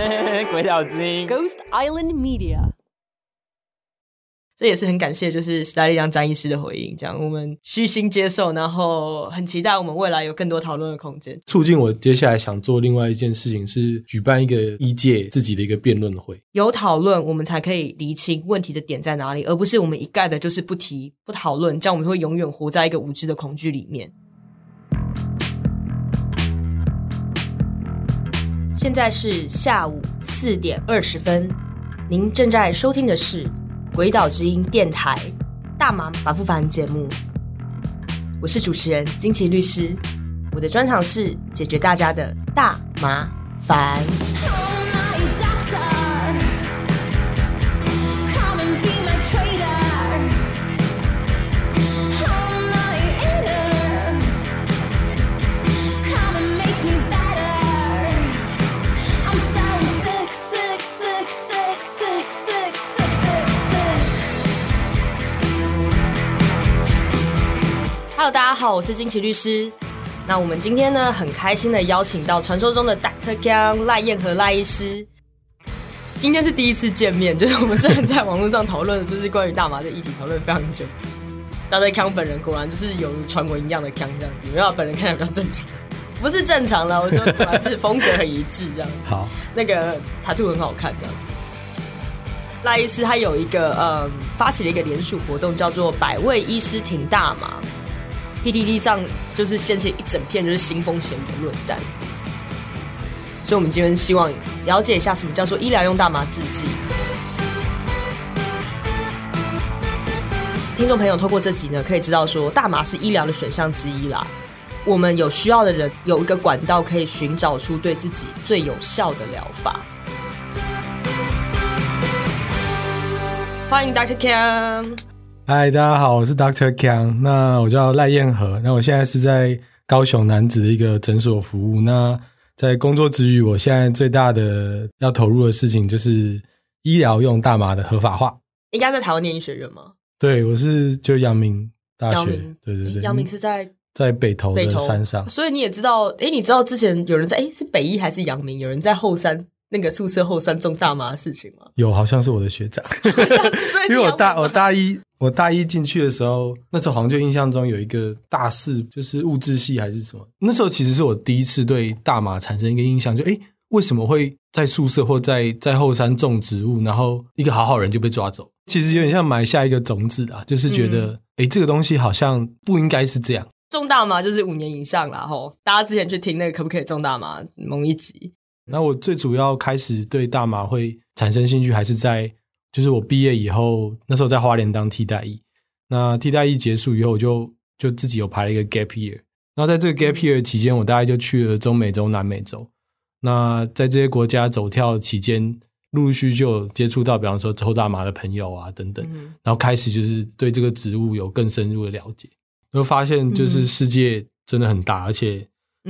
鬼岛之音 Ghost Island Media. 这也是很感谢，就是史黛丽让张医师的回应，这样我们虚心接受，然后很期待我们未来有更多讨论的空间。促进我接下来想做另外一件事情是举办一个医界自己的一个辩论会。有讨论，我们才可以厘清问题的点在哪里，而不是我们一概的就是不提、不讨论，这样我们会永远活在一个无知的恐惧里面。现在是下午四点二十分，您正在收听的是。鬼岛之音电台大麻反复凡节目，我是主持人金奇律师，我的专长是解决大家的大麻烦。好，我是金奇律师。那我们今天呢，很开心的邀请到传说中的 Doctor Kang 赖燕和赖医师。今天是第一次见面，就是我们虽然在网络上讨论，就是关于大麻的议题讨论非常久。Doctor Kang 本人果然就是有传闻一样的 Kang 这样子，没有本人看起来比较正常，不是正常了，我说果然是风格很一致这样。好，那个塔兔很好看这样。赖医师他有一个呃，发起了一个联署活动，叫做“百位医师停大麻”。PTT 上就是掀起一整片就是腥风血雨的论战，所以我们今天希望了解一下什么叫做医疗用大麻制剂。听众朋友透过这集呢，可以知道说大麻是医疗的选项之一啦。我们有需要的人有一个管道可以寻找出对自己最有效的疗法。欢迎 Dr. Kang。嗨，大家好，我是 Doctor Kang，那我叫赖燕和，那我现在是在高雄男子的一个诊所服务。那在工作之余，我现在最大的要投入的事情就是医疗用大麻的合法化。应该在台湾念医学院吗？对，我是就阳明大学。对对对，阳明是在在北投的山上。所以你也知道，哎，你知道之前有人在，哎，是北医还是阳明？有人在后山。那个宿舍后山种大麻的事情吗？有，好像是我的学长。因为我大我大一我大一进去的时候，那时候好像就印象中有一个大四，就是物质系还是什么。那时候其实是我第一次对大麻产生一个印象，就哎，为什么会在宿舍或在在后山种植物，然后一个好好人就被抓走？其实有点像埋下一个种子啊，就是觉得哎，这个东西好像不应该是这样。种大麻就是五年以上了吼，大家之前去听那个可不可以种大麻某一集。那我最主要开始对大麻会产生兴趣，还是在就是我毕业以后，那时候在花莲当替代役。那替代役结束以后，我就就自己有排了一个 gap year。然后在这个 gap year 期间，我大概就去了中美洲、南美洲。那在这些国家走跳期间，陆陆续续就接触到，比方说抽大麻的朋友啊等等，然后开始就是对这个植物有更深入的了解，就发现就是世界真的很大，而且。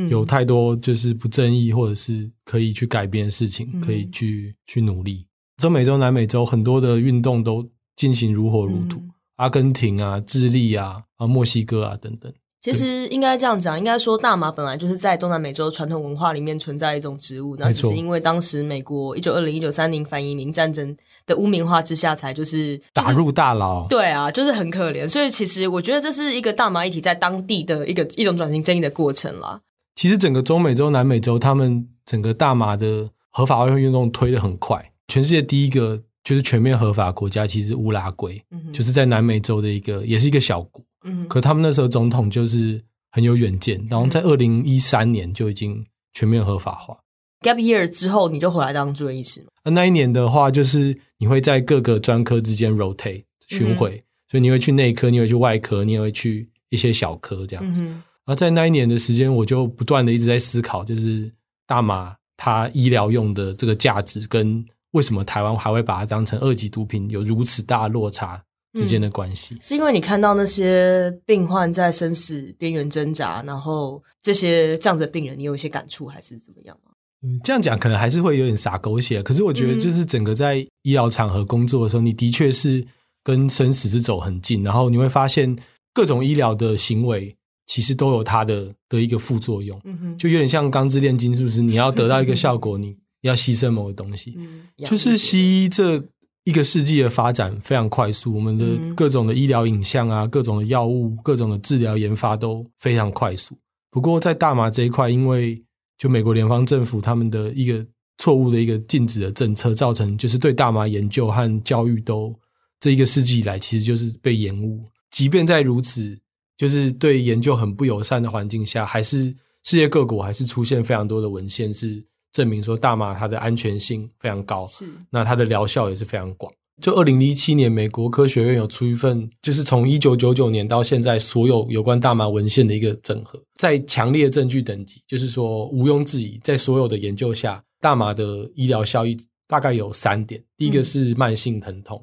有太多就是不正义或者是可以去改变的事情，可以去去努力。中美洲、南美洲很多的运动都进行如火如荼，阿根廷啊、智利啊、啊墨西哥啊等等。其实应该这样讲，应该说大麻本来就是在东南美洲传统文化里面存在一种植物，那只是因为当时美国一九二零、一九三零反移民战争的污名化之下，才就是打入大牢。对啊，就是很可怜。所以其实我觉得这是一个大麻一体在当地的一个一种转型正义的过程啦。其实整个中美洲、南美洲，他们整个大麻的合法化运动推的很快。全世界第一个就是全面合法国家，其实乌拉圭，就是在南美洲的一个，也是一个小国。嗯，可他们那时候总统就是很有远见，然后在二零一三年就已经全面合法化。Gap year 之后，你就回来当住院医师吗？那一年的话，就是你会在各个专科之间 rotate 巡回，所以你会去内科，你会去外科，你也会去一些小科这样子。而在那一年的时间，我就不断的一直在思考，就是大麻它医疗用的这个价值，跟为什么台湾还会把它当成二级毒品，有如此大落差之间的关系。是因为你看到那些病患在生死边缘挣扎，然后这些这样子的病人，你有一些感触，还是怎么样吗？嗯，这样讲可能还是会有点洒狗血。可是我觉得，就是整个在医疗场合工作的时候，你的确是跟生死是走很近，然后你会发现各种医疗的行为。其实都有它的的一个副作用，就有点像钢之炼金，是不是？你要得到一个 效果，你要牺牲某个东西。嗯，就是西医这一个世纪的发展非常快速，我们的嗯各种的医疗影像啊，各种的药物、各种的治疗研发都非常快速。不过在大麻这一块，因为就美国联邦政府他们的一个错误的一个禁止的政策，造成就是对大麻研究和教育都这一个世纪以来其实就是被延误。即便在如此，就是对研究很不友善的环境下，还是世界各国还是出现非常多的文献是证明说大麻它的安全性非常高，是那它的疗效也是非常广。就二零一七年，美国科学院有出一份，就是从一九九九年到现在所有有关大麻文献的一个整合，在强烈证据等级，就是说毋庸置疑，在所有的研究下，大麻的医疗效益大概有三点：第一个是慢性疼痛，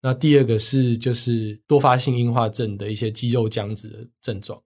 那第二个是就是多发性硬化症的一些肌肉僵直的症状，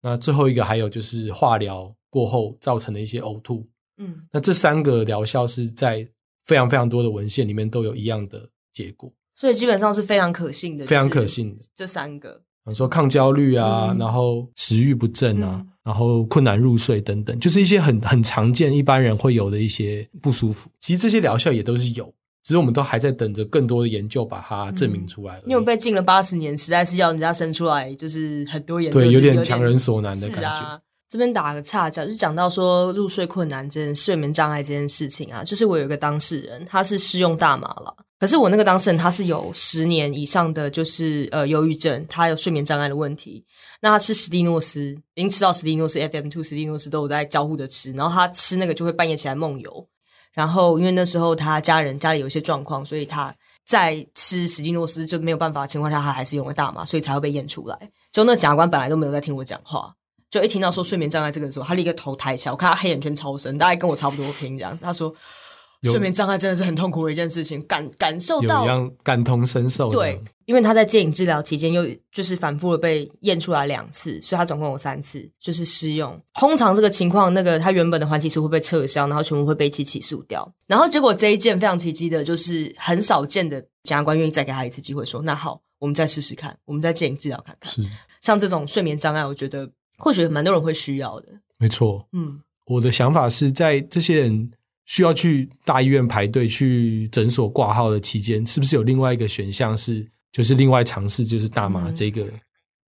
那最后一个还有就是化疗过后造成的一些呕吐，嗯那这三个疗效是在非常非常多的文献里面都有一样的结果，所以基本上是非常可信的，非常可信的。这三个，比如说抗焦虑啊，嗯然后食欲不振啊，嗯然后困难入睡等等，就是一些很很常见一般人会有的一些不舒服。其实这些疗效也都是有，只是我们都还在等着更多的研究把它证明出来。因为我被禁了八十年，实在是要人家生出来，就是很多研究对有点强人所难的感觉啊。这边打个岔讲，就讲到说入睡困难这件睡眠障碍这件事情啊，就是我有一个当事人，他是试用大麻了，可是我那个当事人他是有十年以上的就是呃忧郁症，他有睡眠障碍的问题。那他吃史蒂诺斯，已经吃到史蒂诺斯 FM two 史蒂诺斯都有在交互的吃，然后他吃那个就会半夜起来梦游。然后因为那时候他家人家里有一些状况，所以他在吃史蒂诺斯就没有办法的情况下，他还是用了大麻，所以才会被验出来。就那检察官本来都没有在听我讲话，就一听到说睡眠障碍这个时候，他立刻头抬起来，我看他黑眼圈超深，大概跟我差不多拼这样子。他说睡眠障碍真的是很痛苦的一件事情，感感受到有一样感同身受的。对，因为他在戒瘾治疗期间又就是反复的被验出来两次，所以他总共有三次就是试用。通常这个情况，那个他原本的缓起诉会被撤销，然后全部会被起起诉掉。然后结果这一件非常奇迹的，就是很少见的检察官愿意再给他一次机会说，那好，我们再试试看，我们再戒瘾治疗看看。像这种睡眠障碍，我觉得或许蛮多人会需要的。没错。嗯我的想法是在这些人需要去大医院排队、去诊所挂号的期间，是不是有另外一个选项是，就是另外尝试就是大麻嗯这个、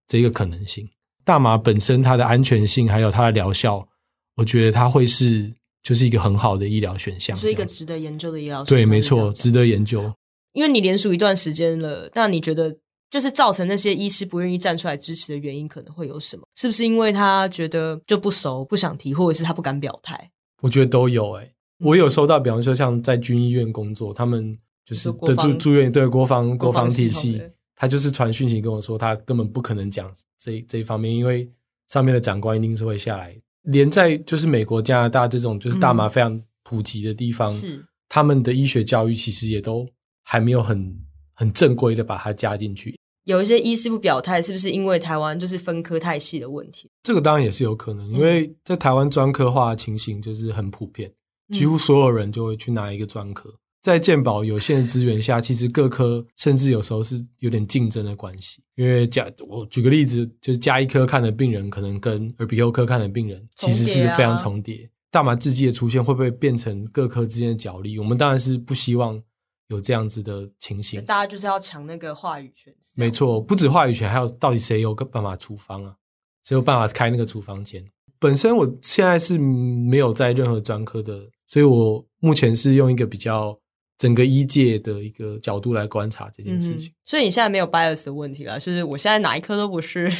这个可能性？大麻本身它的安全性还有它的疗效，我觉得它会是就是一个很好的医疗选项。是一个值得研究的医疗对，没错，值得研究。因为你连署一段时间了，那你觉得就是造成那些医师不愿意站出来支持的原因可能会有什么？是不是因为他觉得就不熟，不想提，或者是他不敢表态？我觉得都有诶、我有收到，比方说像在军医院工作，他们就是的住住院对国防国防体系他就是传讯息跟我说，他根本不可能讲这这一方面，因为上面的长官一定是会下来。连在就是美国、加拿大这种就是大麻非常普及的地方，是他们的医学教育其实也都还没有很很正规的把它加进去。有一些医师不表态，是不是因为台湾就是分科太细的问题？这个当然也是有可能，因为在台湾专科化的情形就是很普遍，嗯几乎所有人就会去拿一个专科。在健保有限的资源下，其实各科甚至有时候是有点竞争的关系。因为加我举个例子，就是加医科看的病人，可能跟耳鼻喉科看的病人其实是非常重叠。大麻制剂的出现会不会变成各科之间的角力？我们当然是不希望有这样子的情形。大家就是要抢那个话语权。没错，不止话语权，还有到底谁有个办法处方啊？谁有办法开那个处方间？本身我现在是没有在任何专科的，所以我目前是用一个比较整个医界的一个角度来观察这件事情。所以你现在没有 bias 的问题了，就是我现在哪一科都不是。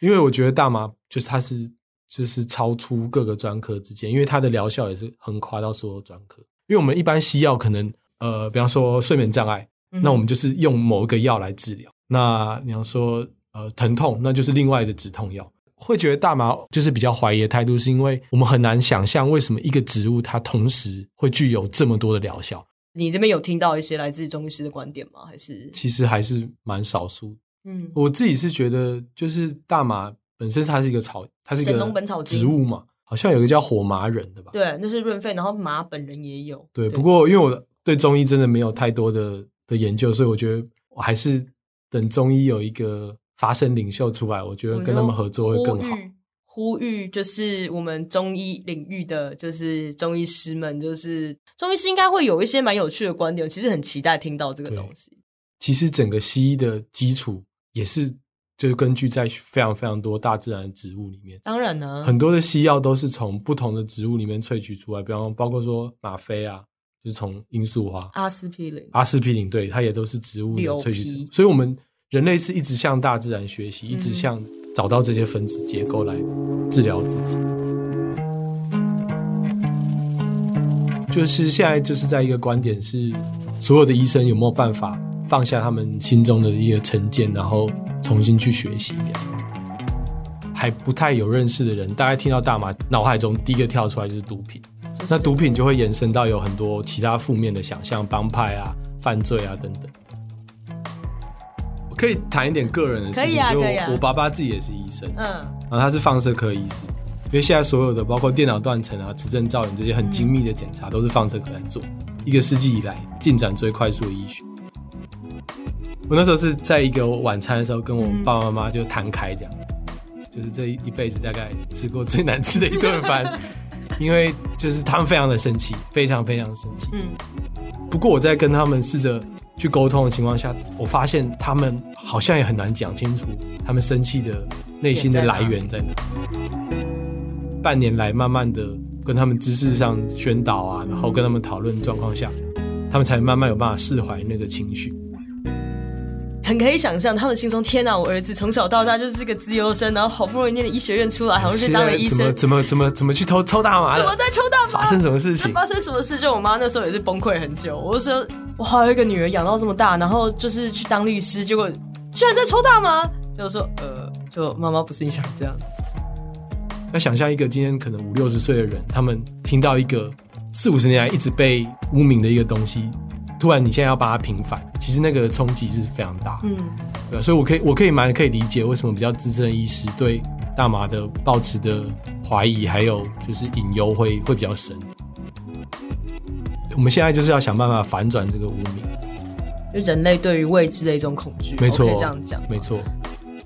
因为我觉得大麻就是它是就是超出各个专科之间，因为它的疗效也是横跨到所有专科。因为我们一般西药可能呃，比方说睡眠障碍，嗯那我们就是用某一个药来治疗。那你要说呃疼痛，那就是另外的止痛药。会觉得大麻就是比较怀疑的态度，是因为我们很难想象为什么一个植物它同时会具有这么多的疗效，你这边有听到一些来自中医师的观点吗？还是其实还是蛮少数。嗯我自己是觉得，就是大麻本身它是一个草，它是一神农个本草经植物嘛，好像有一个叫火麻仁的吧？对，那是润肺，然后麻本人也有。对，不过因为我对中医真的没有太多的的研究，所以我觉得我还是等中医有一个发声领袖出来，我觉得跟他们合作会更好。呼吁，就是我们中医领域的，就是中医师们，就是中医师应该会有一些蛮有趣的观点，其实很期待听到这个东西。其实整个西医的基础也是，就是根据在非常非常多大自然的植物里面，当然呢，很多的西药都是从不同的植物里面萃取出来，比方包括说吗啡啊，就是从罂粟花、阿司匹林、阿司匹林，对，它也都是植物的萃取皮者。所以，我们人类是一直向大自然学习，一直嗯向找到这些分子结构来治疗自己。就是现在就是在一个观点是，所有的医生有没有办法放下他们心中的一个成见，然后重新去学习。还不太有认识的人，大概听到大麻，脑海中第一个跳出来就是毒品。就是那毒品就会延伸到有很多其他负面的想象，帮派啊、犯罪啊等等。我可以谈一点个人的事情，可以啊我可以啊我爸爸自己也是医生，嗯，然后他是放射科医师，因为现在所有的包括电脑断层啊、磁振造影这些很精密的检查，都是放射科在做。一个世纪以来进展最快速的医学。我那时候是在一个晚餐的时候，跟我嗯爸爸妈妈就摊开这样，就是这一一辈子大概吃过最难吃的一顿饭，因为就是他们非常的生气，非常非常生气。嗯，不过我在跟他们试着去沟通的情况下，我发现他们好像也很难讲清楚他们生气的内心的来源在哪。半年来，慢慢的跟他们知识上宣导啊，然后跟他们讨论状况下，他们才慢慢有办法释怀那个情绪。很可以想象他们心中，天哪，我儿子从小到大就是个自由生，然后好不容易念了医学院出来，好像是当了医生，怎么怎么怎么怎么去抽抽大麻了？怎么在抽大麻？发生什么事那情？发生什么事？就我妈那时候也是崩溃很久。我就说，我还有一个女儿养到这么大，然后就是去当律师，结果居然在抽大麻。就说，呃，就妈妈不是你想这样。要想象一个今天可能五六十岁的人，他们听到一个四五十年来一直被污名的一个东西，突然你现在要把它平反，其实那个冲击是非常大。嗯，对啊，所以我可以我可以蛮可以理解为什么比较资深的医师对大麻的抱持的怀疑，还有就是隐忧会会比较深。我们现在就是要想办法反转这个污名，就人类对于未知的一种恐惧，没错可以这样讲，没错，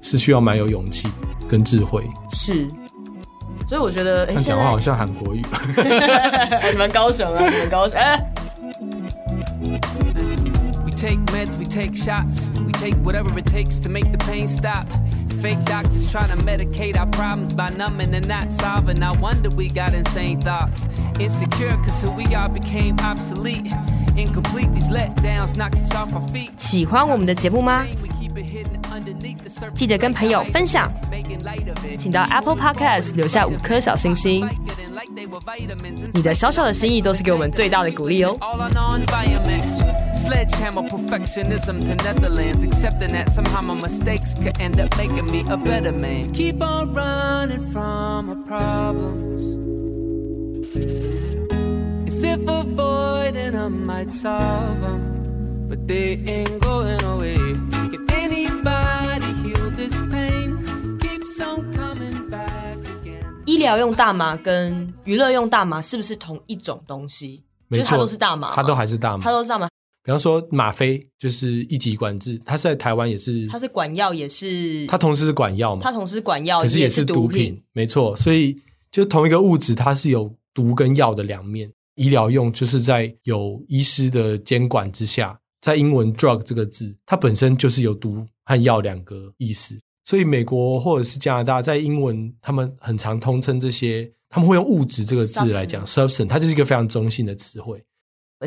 是需要蛮有勇气跟智慧。是。所以我觉得，哎、但现在讲话好像韩国语，你们高雄啊，你们高雄，哎、take meds, we take shots, we take whatever it takes to make the pain stop. Fake doctors trying to medicate our problems by numbing and not solving. No wonder we got insane thoughts. Insecure cause who we are became obsolete. Incomplete, these letdowns knocked us off our feet. 喜欢我们的节目吗？ We keep it hidden underneath the surface. 记得跟朋友分享， Making light of it. 请到 Apple Podcast 留下五颗小星星。 你的小小的心意都是给我们最大的鼓励哦。all on on violence Sledgehammer perfectionism to Netherlands, accepting that somehow my mistakes could end up making me a better man. Keep on running from our problems. As if avoiding them might solve them, but they ain't going away. Can anybody heal this pain? keep some. 医疗用大麻跟娱乐用大麻是不是同一种东西？没错，就是它都是大麻，它都还是大麻它。都是大麻，比方说吗啡就是一级管制，它是在台湾也是，它是管药也是，它同时是管药嘛，它同时管药可是也是毒品。，没错。所以就同一个物质，它是有毒跟药的两面。医疗用就是在有医师的监管之下，在英文 drug 这个字，它本身就是有毒和药两个意思。所以美国或者是加拿大在英文，他们很常通称这些，他们会用物质这个字来讲 substance，它就是一个非常中性的词汇。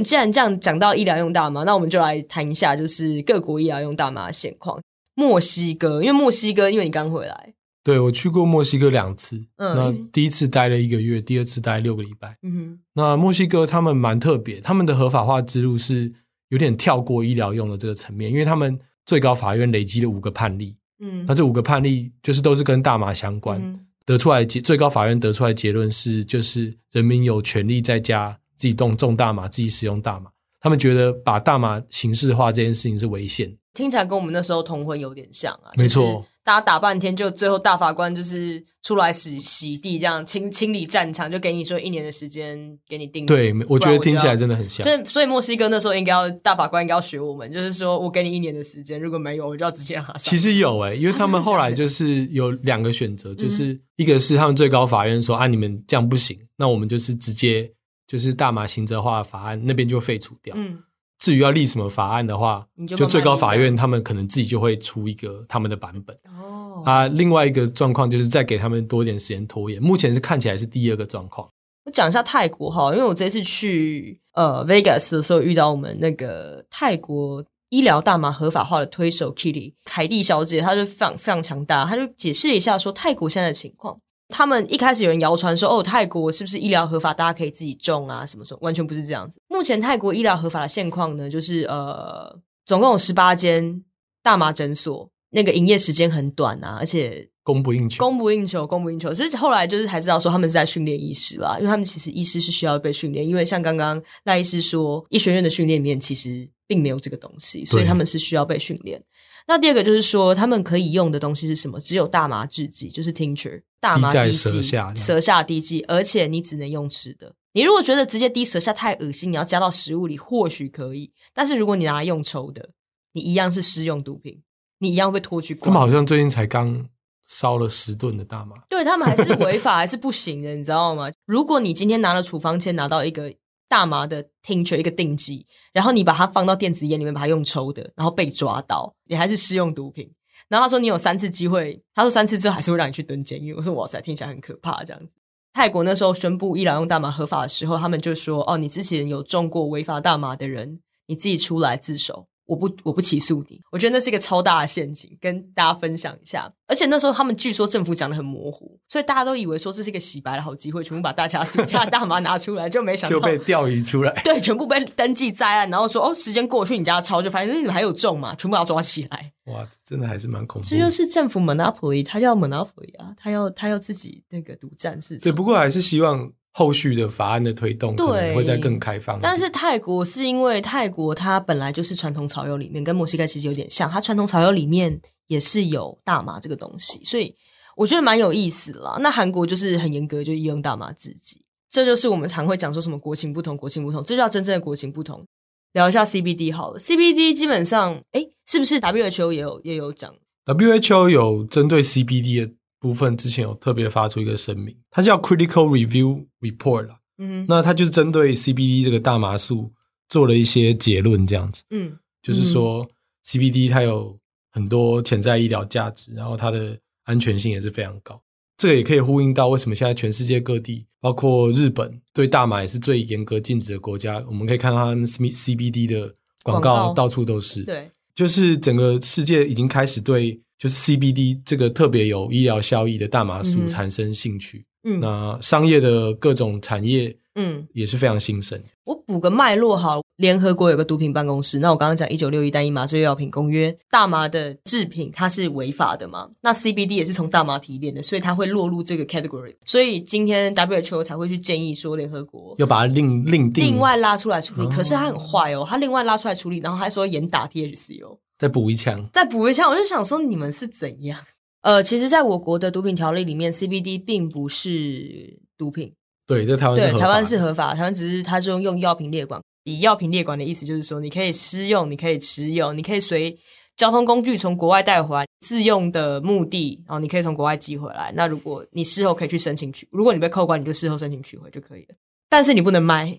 既然这样讲到医疗用大麻，那我们就来谈一下，就是各国医疗用大麻的现况。墨西哥，因为墨西哥，因为你刚回来，对我去过墨西哥两次，嗯那第一次待了一个月，第二次待六个礼拜。嗯哼那墨西哥他们蛮特别，他们的合法化之路是有点跳过医疗用的这个层面，因为他们最高法院累积了五个判例，哼，嗯。那这五个判例就是都是跟大麻相关，嗯。得出来结最高法院得出来的结论是，就是人民有权利在家自己动种大麻，自己使用大麻。他们觉得把大麻形式化这件事情是危险，听起来跟我们那时候同婚有点像啊，没错就是大家打半天，就最后大法官就是出来洗洗地，这样清清理战场，就给你说一年的时间给你定。对，我觉得听起来真的。很像。对，所以墨西哥那时候应该要大法官应该要学我们，就是说我给你一年的时间，如果没有，我就要直接让他上。其实有诶、因为他们后来就是有两个选择，就是一个是他们最高法院说啊，你们这样不行，那我们就是直接就是大麻刑责化的法案那边就废除掉。嗯，至于要立什么法案的话你，就就最高法院他们可能自己就会出一个他们的版本。哦，啊，另外一个状况就是再给他们多一点时间拖延。目前是看起来是第二个状况。我讲一下泰国哈，因为我这次去呃 Vegas 的时候遇到我们那个泰国医疗大麻合法化的推手 Kitty 凯蒂小姐，她就非常非常强大，她就解释了一下说泰国现在的情况。他们一开始有人谣传说，哦，泰国是不是医疗合法，大家可以自己种啊，什么什么，完全不是这样子。目前泰国医疗合法的现况呢，就是呃，总共有十八间大麻诊所，那个营业时间很短啊，而且供不应求。供不应求，供不应求。其实后来就是才知道说他们是在训练医师啦，因为他们其实医师是需要被训练，因为像刚刚赖医师说，医学院的训练里面其实并没有这个东西，所以他们是需要被训练。那第二个就是说，他们可以用的东西是什么？只有大麻制剂，就是 tincture，大麻滴剂，舌下滴剂，而且你只能用吃的。你如果觉得直接滴舌下太恶心，你要加到食物里，或许可以。但是如果你拿来用抽的，你一样是食用毒品，你一样会被拖去关。他们好像最近才刚烧了十吨的大麻。对他们还是 违法，还是不行的，你知道吗？如果你今天拿了处方签，拿到一个大麻的 tincture 一个定剂，然后你把它放到电子烟里面，把它用抽的，然后被抓到，你还是食用毒品。然后他说你有三次机会，他说三次之后还是会让你去蹲监狱。我说哇塞，听起来很可怕这样子。泰国那时候宣布伊朗用大麻合法的时候，他们就说哦，你之前有种过违法大麻的人，你自己出来自首。我不，我不起诉你。我觉得那是一个超大的陷阱，跟大家分享一下。而且那时候他们据说政府讲的很模糊，所以大家都以为说这是一个洗白的好机会，全部把大家自己家的大麻拿出来，就没想到就被钓鱼出来。对，全部被登记在案，然后说哦，时间过去，你家抄，就发现你们还有种嘛，全部要抓起来。哇，真的还是蛮恐怖这。就是政府 monopoly，他叫 monopoly 啊，他要他要自己那个独占市场。只不过还是希望后续的法案的推动可能会再更开放。但是泰国是因为泰国它本来就是传统草药里面跟墨西哥其实有点像，它传统草药里面也是有大麻这个东西，所以我觉得蛮有意思啦。那韩国就是很严格，就医用大麻制剂，这就是我们常会讲说什么国情不同，国情不同，这就叫真正的国情不同。聊一下 CBD 好了，CBD 基本上，诶，是不是 WHO 也有也有讲？WHO 有针对 CBD 的部分，之前有特别发出一个声明，它叫 Critical Review Report 啦。嗯那它就是针对 CBD 这个大麻素做了一些结论，这样子，嗯就是说 CBD 它有很多潜在医疗价值，然后它的安全性也是非常高。这个也可以呼应到为什么现在全世界各地，包括日本，对大麻也是最严格禁止的国家。我们可以看到他们 CBD 的广告到处都是。对，就是整个世界已经开始对就是 CBD 这个特别有医疗效益的大麻素嗯产生兴趣。嗯那商业的各种产业嗯。也是非常兴盛。我补个脉络好，联合国有个毒品办公室。那我刚刚讲一九六一单一麻醉药品公约，大麻的制品它是违法的嘛？那 CBD 也是从大麻提炼的，所以它会落入这个 category。所以今天 WHO 才会去建议说，联合国要把它另另定，另外拉出来处理。哦可是它很坏哦，它另外拉出来处理，然后还说严打 THC 哦，再补一枪。再补一枪。我就想说，你们是怎样？呃，其实，在我国的毒品条例里面，CBD 并不是毒品。对，在台湾对，台湾是合法，台湾只是它是用用药品列管，以药品列管的意思就是说，你可以私用，你可以持有，你可以随交通工具从国外带回来，自用的目的，然后你可以从国外寄回来。那如果你事后可以去申请取，如果你被扣关，你就事后申请取回就可以了。但是你不能卖，因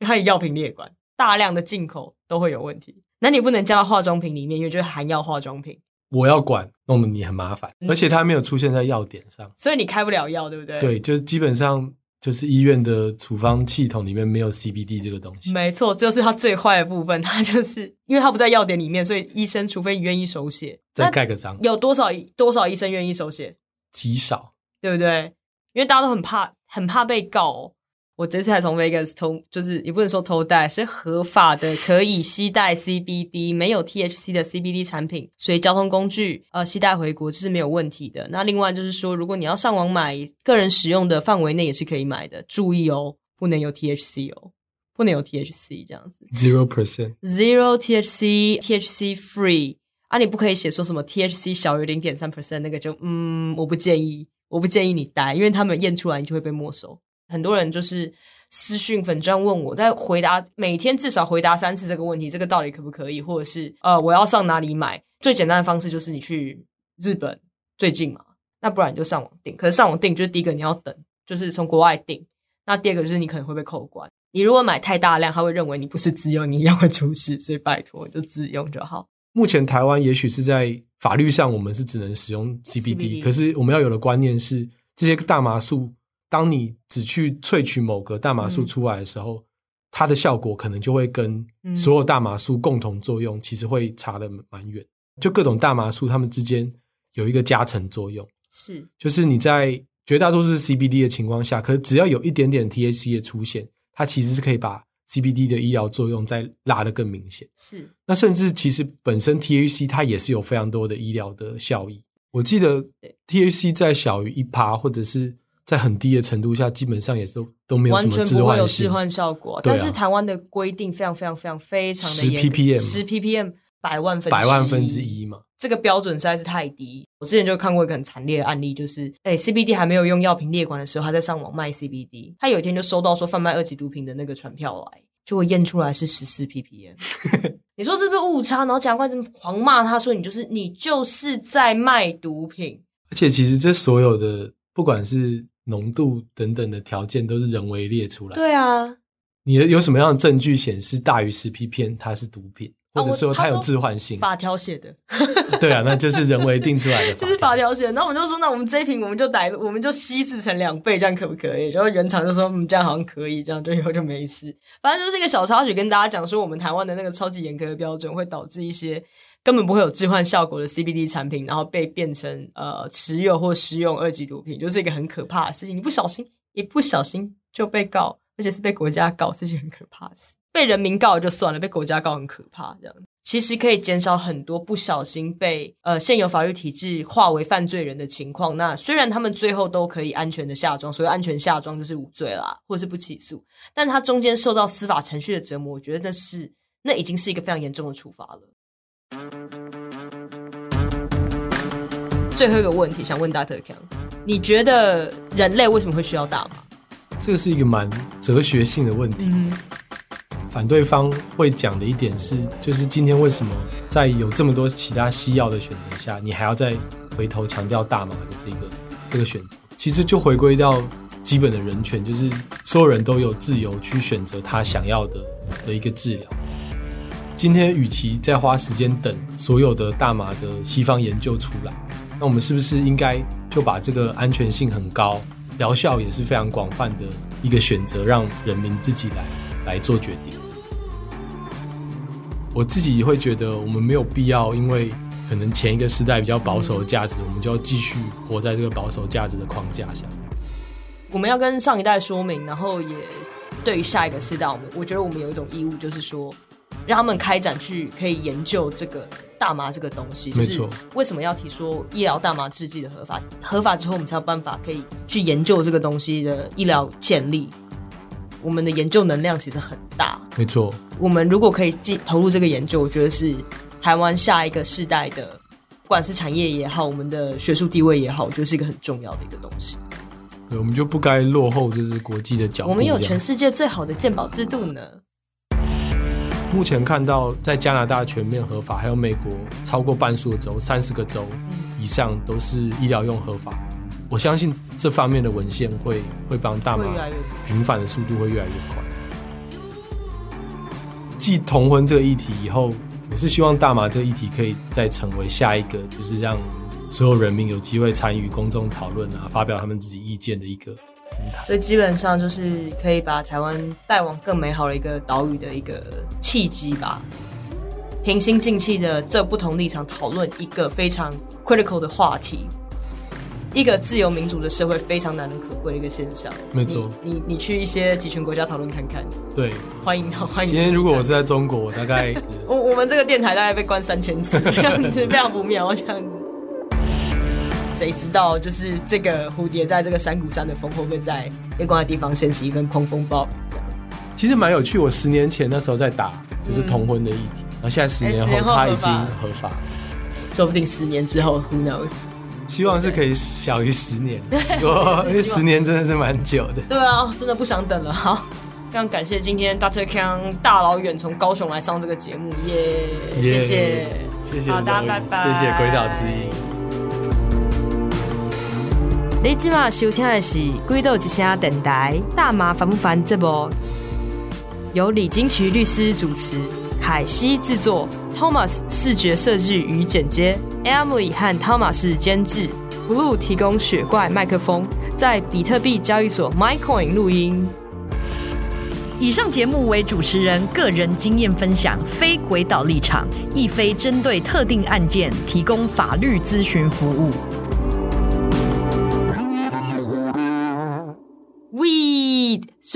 为它以药品列管，大量的进口都会有问题。那你不能加到化妆品里面，因为就是含药化妆品，我要管，弄得你很麻烦，嗯而且它没有出现在药典上。所以你开不了药，对不对？对，就是基本上就是医院的处方系统里面没有 CBD 这个东西。没错，这就是它最坏的部分。它就是因为它不在药典里面，所以医生除非愿意手写，再那盖个章，有多少多少医生愿意手写，极少。对不对？因为大家都很怕，很怕被告哦、我这次还从 Vegas 偷，就是也不能说偷带，是合法的，可以携带 CBD 没有 THC 的 CBD 产品，所以交通工具呃携带回国，这是没有问题的。那另外就是说，如果你要上网买，个人使用的范围内也是可以买的，注意哦，不能有 THC 哦，不能有 THC 这样子。Zero percent，Zero THC, THC free。啊，你不可以写说什么 THC 小于零点三 percent 那个就嗯，我不建议，我不建议你带，因为他们验出来你就会被没收。很多人就是私讯粉专问我，在回答每天至少回答三次这个问题，这个到底可不可以，或者是呃我要上哪里买？最简单的方式就是你去日本最近嘛，那不然你就上网订。可是上网订就是第一个你要等，就是从国外订。那第二个就是你可能会被扣关。你如果买太大量，他会认为你不是自用，你一样会出事。所以拜托，就自用就好。目前台湾也许是在法律上，我们是只能使用 CBD，可是我们要有的观念是，这些大麻素，当你只去萃取某个大麻素出来的时候，它的效果可能就会跟所有大麻素共同作用，其实会差的蛮远。就各种大麻素，它们之间有一个加成作用，是，就是你在绝大多数是 CBD 的情况下，可是只要有一点点 THC 的出现，它其实是可以把 CBD 的医疗作用再拉得更明显。是，那甚至其实本身 THC 它也是有非常多的医疗的效益。我记得 THC 在小于一趴或者是在很低的程度下，基本上也是都都没有什么置换有置换效果。但是台湾的规定非常非常非常非常的严，十 ppm，十 ppm。百万分百万分之一嘛，这个标准实在是太低。我之前就看过一个很惨烈的案例，就是哎，CBD 还没有用药品列管的时候，他在上网卖 CBD，他有一天就收到说贩卖二级毒品的那个传票来，就会验出来是十四 ppm。你说是不是误差？然后检察官狂骂他说：“你就是你就是在卖毒品。”而且其实这所有的不管是浓度等等的条件，都是人为列出来。对啊，你有什么样的证据显示大于十 ppm 它是毒品？或者说它有致幻性，法条写的，对啊，那就是人为 定出来的，就是法条写。那我们就说，那我们这一瓶我们就逮，我们就稀释成两倍，这样可不可以？然后原厂就说，嗯，这样好像可以，这样就以后就没事。反正就是一个小插曲，跟大家讲说，我们台湾的那个超级严格的标准，会导致一些根本不会有置换效果的 CBD 产品，然后被变成呃持有或食用二级毒品，就是一个很可怕的事情。你不小心，一不小心就被告，而且是被国家告，是件很可怕的事。被人民告就算了，被国家告很可怕，这样。其实可以减少很多不小心被呃现有法律体制化为犯罪人的情况。那虽然他们最后都可以安全的下庄，所以安全下庄就是无罪啦，或是不起诉，但他中间受到司法程序的折磨，我觉得那是那已经是一个非常严重的处罚了。最后一个问题想问大特强，你觉得人类为什么会需要大麻？这个是一个蛮哲学性的问题。反对方会讲的一点是，就是今天为什么在有这么多其他西药的选择下，你还要再回头强调大麻的这个这个选择？其实就回归到基本的人权，就是所有人都有自由去选择他想要的的一个治疗。今天与其再花时间等所有的大麻的西方研究出来，那我们是不是应该就把这个安全性很高、疗效也是非常广泛的一个选择，让人民自己来来做决定？我自己会觉得，我们没有必要，因为可能前一个时代比较保守的价值，我们就要继续活在这个保守价值的框架下。我们要跟上一代说明，然后也对于下一个世代，我们我觉得我们有一种义务，就是说让他们开展去可以研究这个大麻这个东西。没错。为什么要提说医疗大麻制剂的合法？合法之后，我们才有办法可以去研究这个东西的医疗潜力。我们的研究能量其实很大，没错。我们如果可以进投入这个研究，我觉得是台湾下一个世代的，不管是产业也好，我们的学术地位也好，我觉得是一个很重要的一个东西。对，我们就不该落后，就是国际的脚步。我们有全世界最好的鉴宝制度呢。目前看到，在加拿大全面合法，还有美国超过半数的州，三十个州以上都是医疗用合法。我相信这方面的文献会会帮大麻平反的速度会越来越快。继同婚这个议题以后，我是希望大麻这个议题可以再成为下一个，就是让所有人民有机会参与公众讨论啊，发表他们自己意见的一个平台。所以基本上就是可以把台湾带往更美好的一个岛屿的一个契机吧。平心静气的这不同立场讨论一个非常 critical 的话题。一个自由民主的社会非常难能可贵的一个现象。没错，你你去一些集权国家讨论看看。对，欢迎欢迎。今天如果我是在中国，我大概 我我们这个电台大概被关三千次，这样子非常不妙，这样子。谁知道就是这个蝴蝶在这个山谷山的风会不会在月光的地方掀起一份狂风暴雨？这样。其实蛮有趣，我十年前那时候在打就是同婚的议题，然后现在十年后它已经合法。说不定十年之后，Who knows？希望是可以小于十年，对，因为十年真的是蛮久的。对啊，真的不想等了。好，非常感谢今天 Dr. Kang 大老远从高雄来上这个节目，耶！谢谢，谢谢，好，大家拜拜，谢谢鬼岛之音。你今晚收听的是《鬼岛之声》电台，大麻烦不烦？这波由李金渠律师主持，凯西制作，Thomas 视觉设计与剪接，Emily 和 Thomas 监制，Blue 提供雪怪麦克风，在比特币交易所 MyCoin 录音。以上节目为主持人个人经验分享，非鬼岛立场，亦非针对特定案件提供法律咨询服务。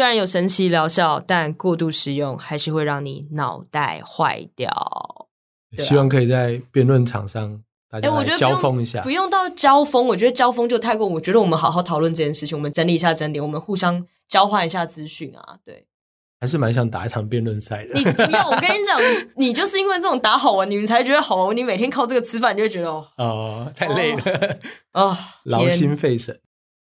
虽然有神奇疗效，但过度使用还是会让你脑袋坏掉。啊希望可以在辩论场上大哎、家来交我觉得不用锋一下不。用到交锋，我觉得交锋就太过。我觉得我们好好讨论这件事情，我们整理一下整理，我们互相交换一下资讯啊。对还是蛮想打一场辩论赛的。你，你要我跟你讲，你你就是因为这种打好玩，你们才觉得好玩。你每天靠这个吃饭，你就会觉得哦哦，太累了，啊，劳心费神。